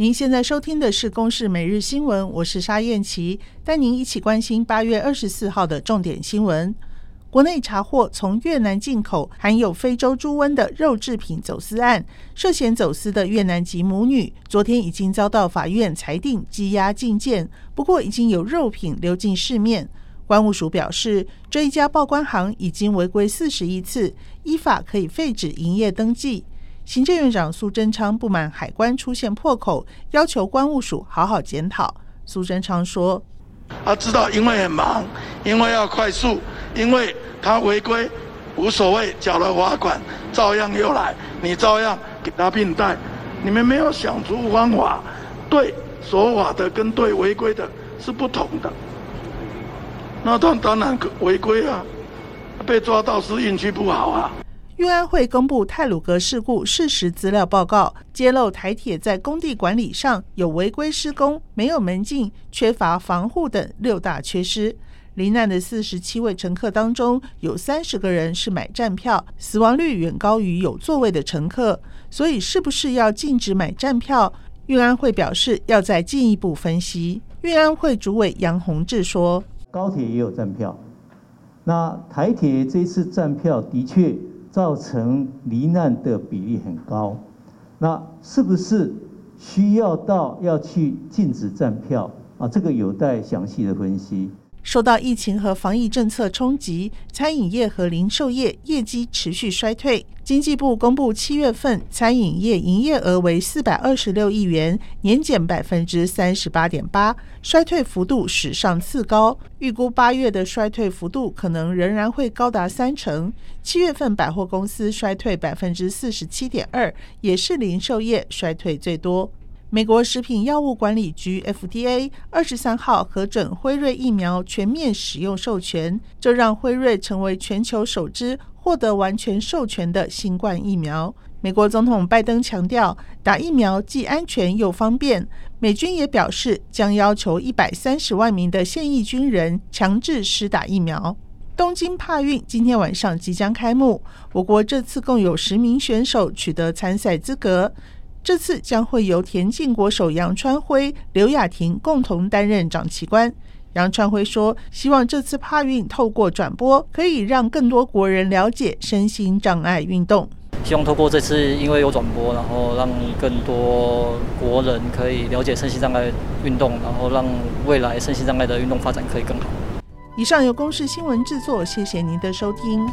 您现在收听的是《公视每日新闻》，我是沙燕琪，带您一起关心八月二十四号的重点新闻。国内查获从越南进口含有非洲猪瘟的肉制品走私案，涉嫌走私的越南籍母女，昨天已经遭到法院裁定羁押禁见，不过已经有肉品流进市面。关务署表示，这一家报关行已经违规四十一次，依法可以废止营业登记。行政院长苏贞昌不满海关出现破口，要求关务署好好检讨。苏贞昌说：“他知道，因为很忙，因为要快速，因为他违规，无所谓，缴了罚款，照样又来，你照样给他并带。你们没有想出方法，对守法的跟对违规的是不同的。那他当然违规啊，被抓到是运气不好啊。”运安会公布泰鲁格事故事实资料报告，揭露台铁在工地管理上有违规施工、没有门禁、缺乏防护等六大缺失。罹难的四十七位乘客当中，有三十个人是买站票，死亡率远高于有座位的乘客。所以，是不是要禁止买站票？运安会表示要再进一步分析。运安会主委杨宏志说：“高铁也有站票，那台铁这次站票的确。”造成罹难的比例很高，那是不是需要到要去禁止站票啊？这个有待详细的分析。受到疫情和防疫政策冲击，餐饮业和零售业业绩持续衰退。经济部公布七月份餐饮业营业额为四百二十六亿元，年减百分之三十八点八，衰退幅度史上次高。预估八月的衰退幅度可能仍然会高达三成。七月份百货公司衰退百分之四十七点二，也是零售业衰退最多。美国食品药物管理局 FDA 二十三号核准辉瑞疫苗全面使用授权，这让辉瑞成为全球首支获得完全授权的新冠疫苗。美国总统拜登强调，打疫苗既安全又方便。美军也表示，将要求一百三十万名的现役军人强制施打疫苗。东京帕运今天晚上即将开幕，我国这次共有十名选手取得参赛资格。这次将会由田径国手杨川辉、刘雅婷共同担任掌旗官。杨川辉说：“希望这次帕运透过转播，可以让更多国人了解身心障碍运动。希望透过这次因为有转播，然后让更多国人可以了解身心障碍运动，然后让未来身心障碍的运动发展可以更好。”以上由公视新闻制作，谢谢您的收听。